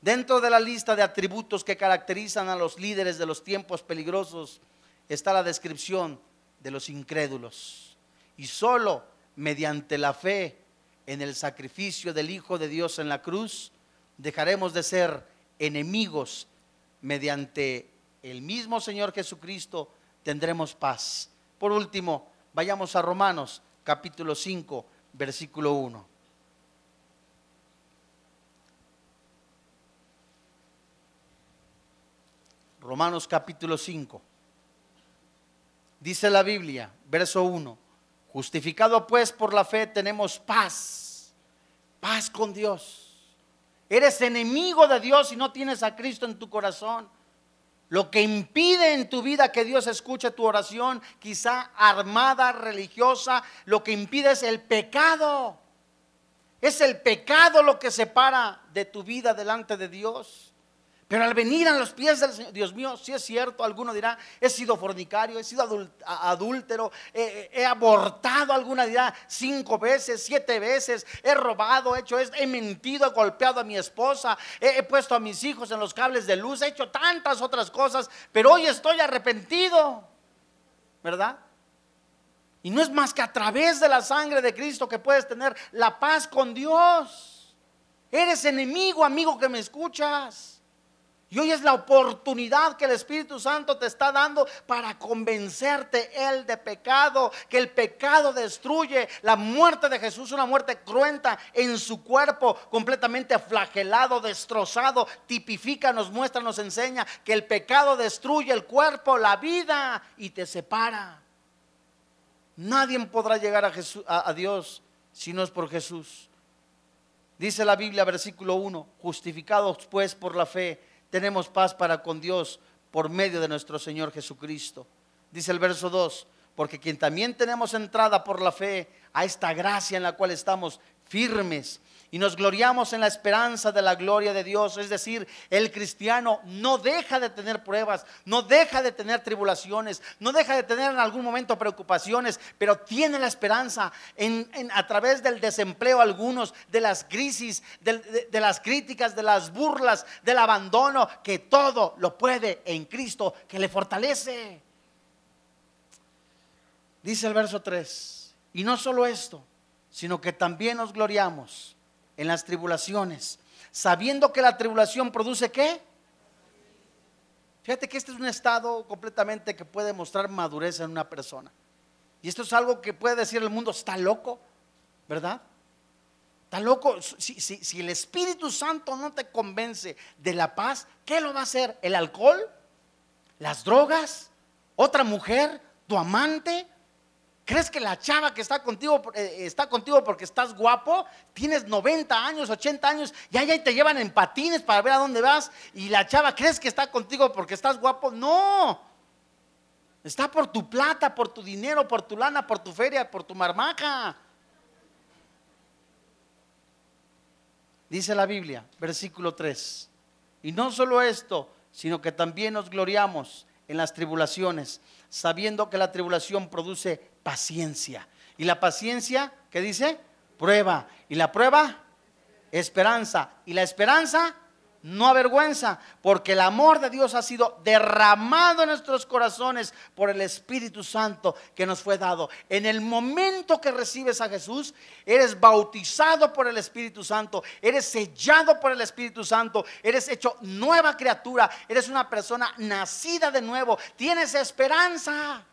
Dentro de la lista de atributos que caracterizan a los líderes de los tiempos peligrosos está la descripción de los incrédulos. Y solo mediante la fe en el sacrificio del Hijo de Dios en la cruz dejaremos de ser enemigos. Mediante el mismo Señor Jesucristo tendremos paz. Por último, vayamos a Romanos capítulo 5, versículo 1. Romanos capítulo 5. Dice la Biblia, verso 1, justificado pues por la fe tenemos paz, paz con Dios. Eres enemigo de Dios y no tienes a Cristo en tu corazón. Lo que impide en tu vida que Dios escuche tu oración, quizá armada, religiosa, lo que impide es el pecado. Es el pecado lo que separa de tu vida delante de Dios. Pero al venir a los pies del Señor, Dios mío, si es cierto, alguno dirá, he sido fornicario, he sido adúltero, he, abortado, alguna dirá, cinco veces, siete veces, he robado, he hecho esto, he mentido, he golpeado a mi esposa, he, he puesto a mis hijos en los cables de luz, he hecho tantas otras cosas, pero hoy estoy arrepentido, ¿verdad? Y no es más que a través de la sangre de Cristo que puedes tener la paz con Dios. Eres enemigo, amigo que me escuchas. Y hoy es la oportunidad que el Espíritu Santo te está dando para convencerte él de pecado, que el pecado destruye. La muerte de Jesús, una muerte cruenta en su cuerpo, completamente flagelado, destrozado, tipifica, nos muestra, nos enseña que el pecado destruye el cuerpo, la vida y te separa. Nadie podrá llegar a, a, Dios si no es por Jesús. Dice la Biblia, versículo 1, justificados pues por la fe tenemos paz para con Dios por medio de nuestro Señor Jesucristo. Dice el verso 2, porque quien también tenemos entrada por la fe a esta gracia en la cual estamos firmes y nos gloriamos en la esperanza de la gloria de Dios. Es decir, el cristiano no deja de tener pruebas, no deja de tener tribulaciones, no deja de tener en algún momento preocupaciones, pero tiene la esperanza en, a través del desempleo algunos, de las crisis, de, de las críticas, de las burlas, del abandono, que todo lo puede en Cristo que le fortalece. Dice el verso 3, y no solo esto, sino que también nos gloriamos en las tribulaciones, sabiendo que la tribulación produce qué? Fíjate que este es un estado completamente que puede mostrar madurez en una persona. Y esto es algo que puede decir el mundo, está loco, ¿verdad? Está loco. Si, si, el Espíritu Santo no te convence de la paz, ¿qué lo va a hacer? ¿El alcohol? ¿Las drogas? ¿Otra mujer? ¿Tu amante? ¿Crees que la chava que está contigo eh, está contigo porque estás guapo? Tienes 90 años, 80 años, y ahí te llevan en patines para ver a dónde vas. Y la chava, ¿crees que está contigo porque estás guapo? No. Está por tu plata, por tu dinero, por tu lana, por tu feria, por tu marmaja. Dice la Biblia, versículo 3. Y no solo esto, sino que también nos gloriamos en las tribulaciones, sabiendo que la tribulación produce paciencia. Y la paciencia, ¿qué dice? Prueba. Y la prueba, esperanza. Y la esperanza, no avergüenza, porque el amor de Dios ha sido derramado en nuestros corazones por el Espíritu Santo que nos fue dado. En el momento que recibes a Jesús, eres bautizado por el Espíritu Santo, eres sellado por el Espíritu Santo, eres hecho nueva criatura, eres una persona nacida de nuevo, tienes esperanza.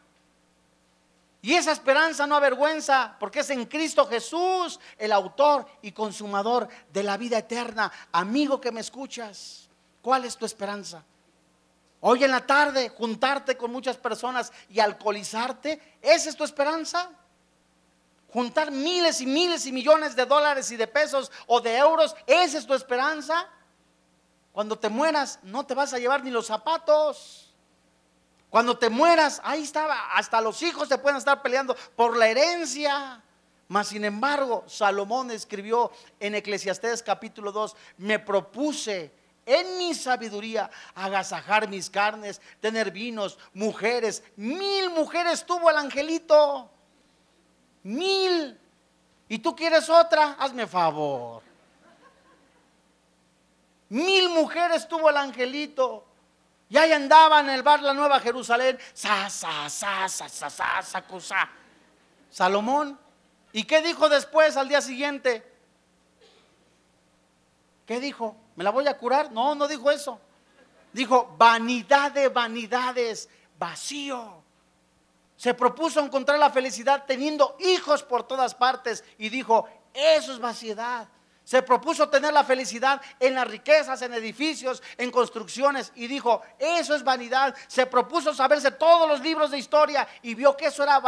Y esa esperanza no avergüenza, porque es en Cristo Jesús, el autor y consumador de la vida eterna. Amigo que me escuchas, ¿cuál es tu esperanza? Hoy en la tarde, juntarte con muchas personas y alcoholizarte, ¿esa es tu esperanza? Juntar miles y miles y millones de dólares y de pesos o de euros, ¿esa es tu esperanza? Cuando te mueras, no te vas a llevar ni los zapatos. Cuando te mueras, ahí estaba, hasta los hijos te pueden estar peleando por la herencia. Mas sin embargo, Salomón escribió en Eclesiastés capítulo 2, me propuse en mi sabiduría agasajar mis carnes, tener vinos, mujeres. Mil mujeres tuvo el angelito. Mil. ¿Y tú quieres otra? Hazme favor. Mil mujeres tuvo el angelito. Y ahí andaba en el bar La Nueva Jerusalén. Sa, sa, sa, sa, sa, sa, sa, Salomón. ¿Y qué dijo después al día siguiente? ¿Qué dijo? ¿Me la voy a curar? No, no dijo eso. Dijo, vanidad de vanidades, vacío. Se propuso encontrar la felicidad teniendo hijos por todas partes y dijo, eso es vaciedad. Se propuso tener la felicidad en las riquezas, en edificios, en construcciones y dijo, eso es vanidad. Se propuso saberse todos los libros de historia y vio que eso era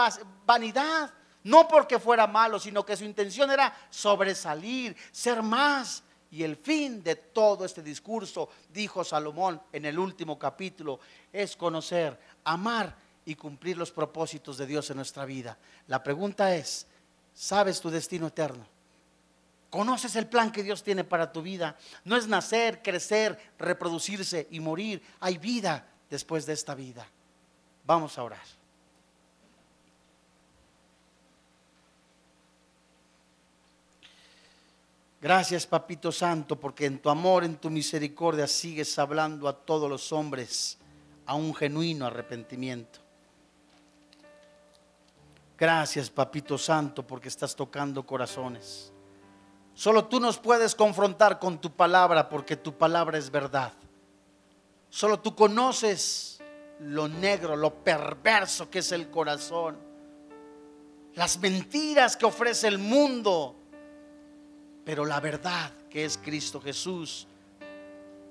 vanidad. No porque fuera malo, sino que su intención era sobresalir, ser más. Y el fin de todo este discurso, dijo Salomón en el último capítulo, es conocer, amar y cumplir los propósitos de Dios en nuestra vida. La pregunta es, ¿sabes tu destino eterno? ¿Conoces el plan que Dios tiene para tu vida? No es nacer, crecer, reproducirse y morir. Hay vida después de esta vida. Vamos a orar. Gracias, Papito Santo, porque en tu amor, en tu misericordia sigues hablando a todos los hombres a un genuino arrepentimiento. Gracias, Papito Santo, porque estás tocando corazones. Solo tú nos puedes confrontar con tu palabra, porque tu palabra es verdad. Solo tú conoces lo negro, lo perverso que es el corazón, las mentiras que ofrece el mundo pero la verdad que es Cristo Jesús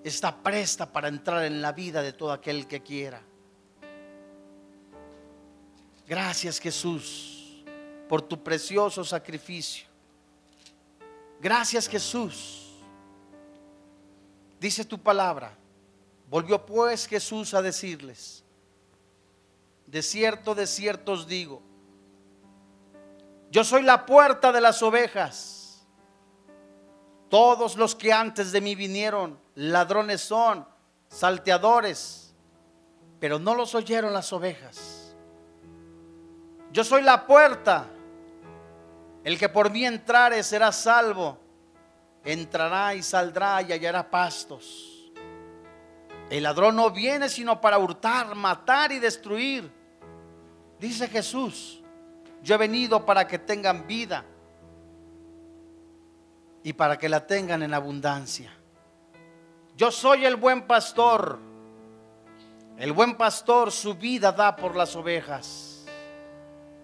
está presta para entrar en la vida de todo aquel que quiera. Gracias Jesús por tu precioso sacrificio. Gracias Jesús. Dice tu palabra. Volvió pues Jesús a decirles, de cierto, de cierto os digo, yo soy la puerta de las ovejas. Todos los que antes de mí vinieron, ladrones son, salteadores, pero no los oyeron las ovejas. Yo soy la puerta. El que por mí entrare será salvo. Entrará y saldrá y hallará pastos. El ladrón no viene sino para hurtar, matar y destruir. Dice Jesús, yo he venido para que tengan vida y para que la tengan en abundancia. Yo soy el buen pastor. El buen pastor su vida da por las ovejas.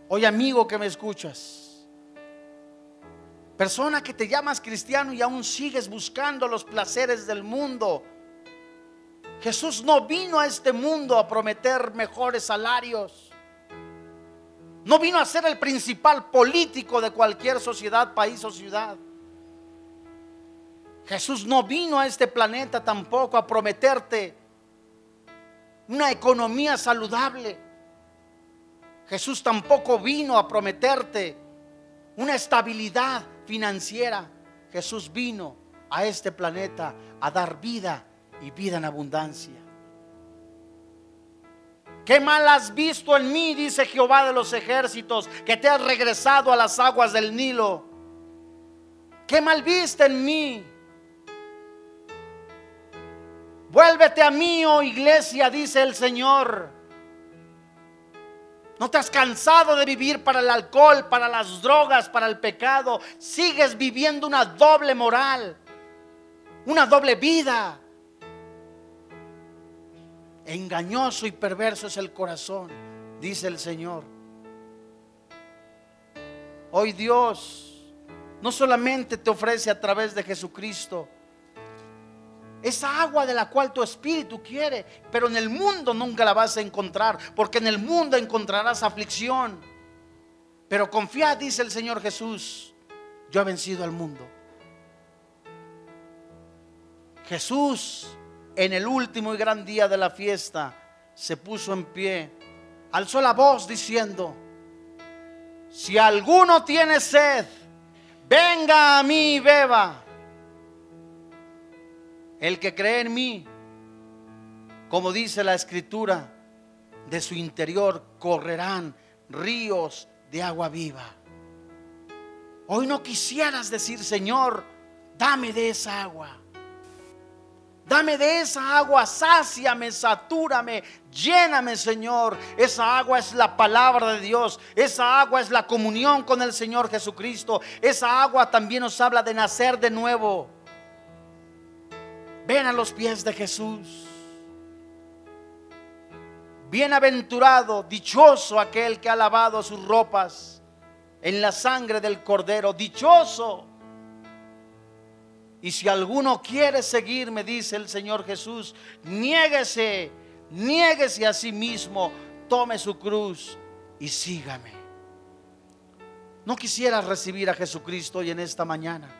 Hoy amigo que me escuchas, persona que te llamas cristiano y aún sigues buscando los placeres del mundo. Jesús no vino a este mundo a prometer mejores salarios. No vino a ser el principal político de cualquier sociedad, país o ciudad. Jesús no vino a este planeta tampoco a prometerte una economía saludable. Jesús tampoco vino a prometerte una estabilidad financiera. Jesús vino a este planeta a dar vida y vida en abundancia. ¿Qué mal has visto en mí? Dice Jehová de los ejércitos, que te has regresado a las aguas del Nilo. ¿Qué mal viste en mí? Vuélvete a mí, oh iglesia, dice el Señor. No te has cansado de vivir para el alcohol, para las drogas, para el pecado. Sigues viviendo una doble moral, una doble vida. Engañoso y perverso es el corazón, dice el Señor. Hoy Dios no solamente te ofrece a través de Jesucristo Esa agua de la cual tu espíritu quiere, pero en el mundo nunca la vas a encontrar, porque en el mundo encontrarás aflicción. Pero confía, dice el Señor Jesús, yo he vencido al mundo. Jesús, en el último y gran día de la fiesta, se puso en pie, alzó la voz diciendo, si alguno tiene sed, venga a mí y beba. El que cree en mí, como dice la escritura, de su interior correrán ríos de agua viva. Hoy no quisieras decir, Señor, dame de esa agua. Dame de esa agua, sáciame, satúrame, lléname, Señor. Esa agua es la palabra de Dios. Esa agua es la comunión con el Señor Jesucristo. Esa agua también nos habla de nacer de nuevo. Ven a los pies de Jesús. Bienaventurado, dichoso aquel que ha lavado sus ropas en la sangre del cordero. Dichoso. Y si alguno quiere seguirme, dice el Señor Jesús, niéguese, niéguese a sí mismo, tome su cruz y sígame. ¿No quisieras recibir a Jesucristo hoy en esta mañana?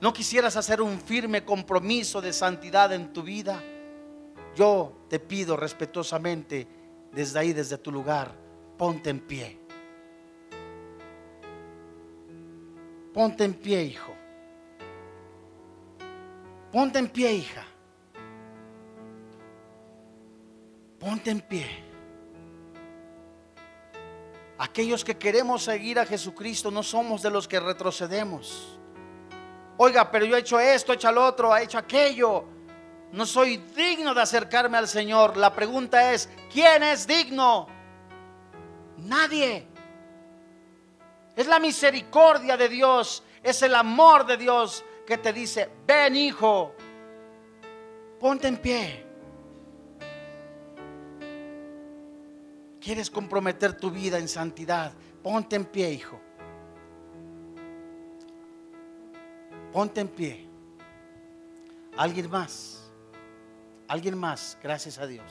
¿No quisieras hacer un firme compromiso de santidad en tu vida? Yo te pido respetuosamente desde ahí, desde tu lugar, ponte en pie. Ponte en pie, hijo. Ponte en pie, hija. Ponte en pie. Aquellos que queremos seguir a Jesucristo no somos de los que retrocedemos. Oiga, pero yo he hecho esto, he hecho lo otro, he hecho aquello. No soy digno de acercarme al Señor. La pregunta es, ¿quién es digno? Nadie. Es la misericordia de Dios, es el amor de Dios que te dice, ven hijo, ponte en pie. ¿Quieres comprometer tu vida en santidad? Ponte en pie, hijo. Ponte en pie. ¿Alguien más? ¿Alguien más? Gracias a Dios.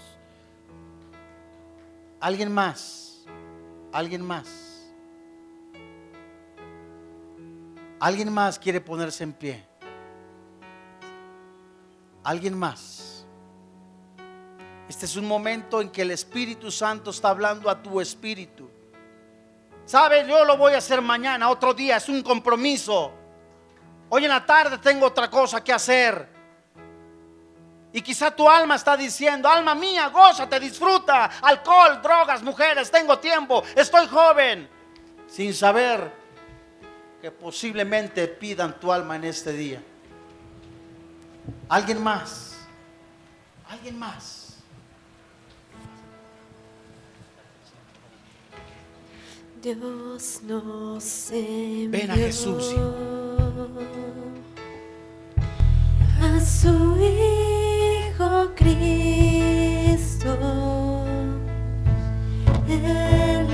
¿Alguien más? ¿Alguien más? ¿Alguien más quiere ponerse en pie? ¿Alguien más? Este es un momento en que el Espíritu Santo está hablando a tu espíritu. ¿Sabes? Yo lo voy a hacer mañana, otro día, es un compromiso. Hoy en la tarde tengo otra cosa que hacer. Y quizá tu alma está diciendo, alma mía, gózate, disfruta, alcohol, drogas, mujeres, tengo tiempo, estoy joven, sin saber que posiblemente pidan tu alma en este día. ¿Alguien más? ¿Alguien más? Dios nos envió Ven a Jesús, Hijo Cristo. Él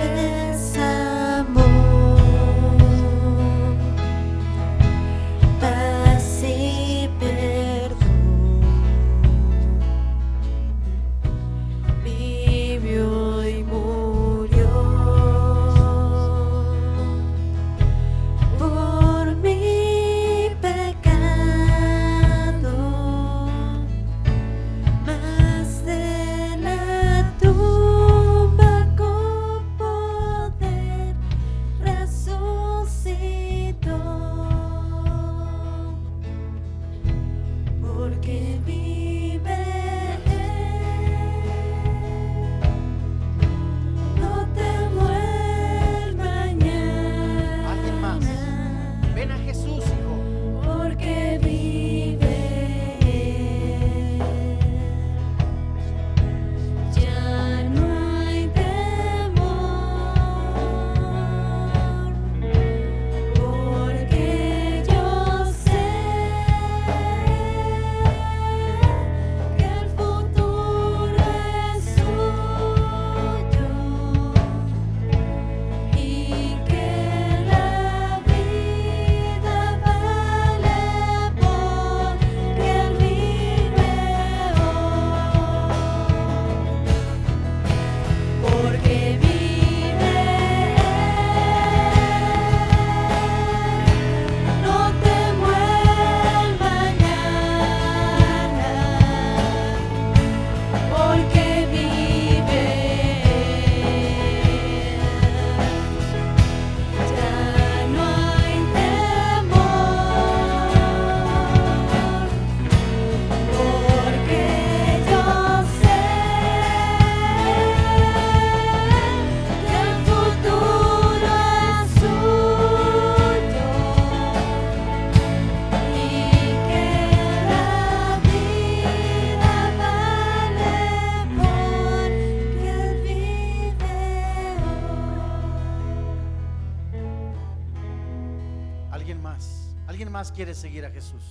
¿Alguien más quiere seguir a Jesús?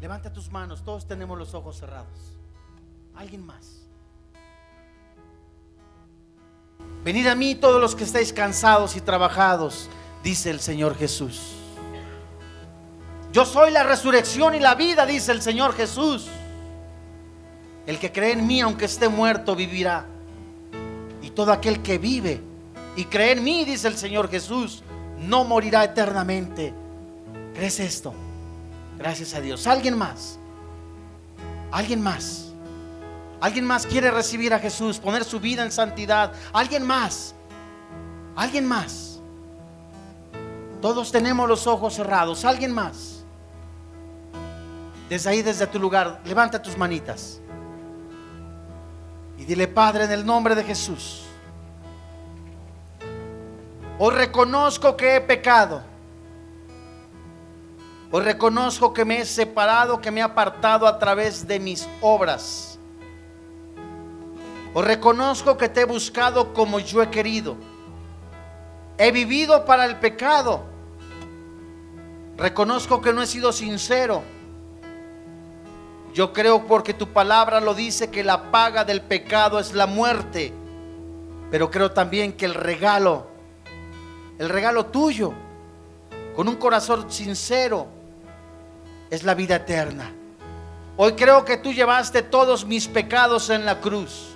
Levanta tus manos, todos tenemos los ojos cerrados. ¿Alguien más? Venid a mí todos los que estáis cansados y trabajados, dice el Señor Jesús. Yo soy la resurrección y la vida, dice el Señor Jesús. El que cree en mí, aunque esté muerto, vivirá. Y todo aquel que vive y cree en mí, dice el Señor Jesús, no morirá eternamente. ¿Crees esto? Gracias a Dios. ¿Alguien más? ¿Alguien más? ¿Alguien más quiere recibir a Jesús, poner su vida en santidad? ¿Alguien más? ¿Alguien más? Todos tenemos los ojos cerrados. ¿Alguien más? Desde ahí, desde tu lugar, levanta tus manitas. Y dile, Padre, en el nombre de Jesús. Hoy reconozco que he pecado. Hoy reconozco que me he separado, que me he apartado a través de mis obras. Hoy reconozco que te he buscado como yo he querido. He vivido para el pecado. Reconozco que no he sido sincero. Yo creo porque tu palabra lo dice que la paga del pecado es la muerte. Pero creo también que el regalo, el regalo tuyo, con un corazón sincero, es la vida eterna. Hoy creo que tú llevaste todos mis pecados en la cruz.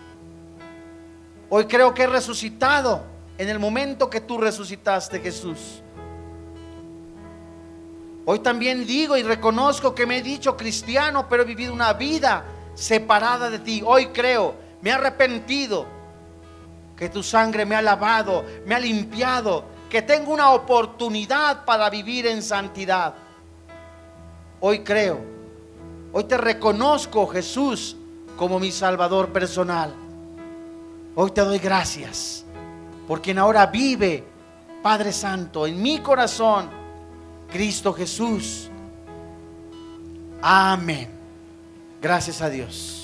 Hoy creo que he resucitado en el momento que tú resucitaste, Jesús. Hoy también digo y reconozco que me he dicho cristiano, pero he vivido una vida separada de ti. Hoy creo, me he arrepentido, que tu sangre me ha lavado, me ha limpiado, que tengo una oportunidad para vivir en santidad. Hoy creo, hoy te reconozco, Jesús, como mi Salvador personal. Hoy te doy gracias por quien ahora vive, Padre Santo, en mi corazón, Cristo Jesús. Amén. Gracias a Dios.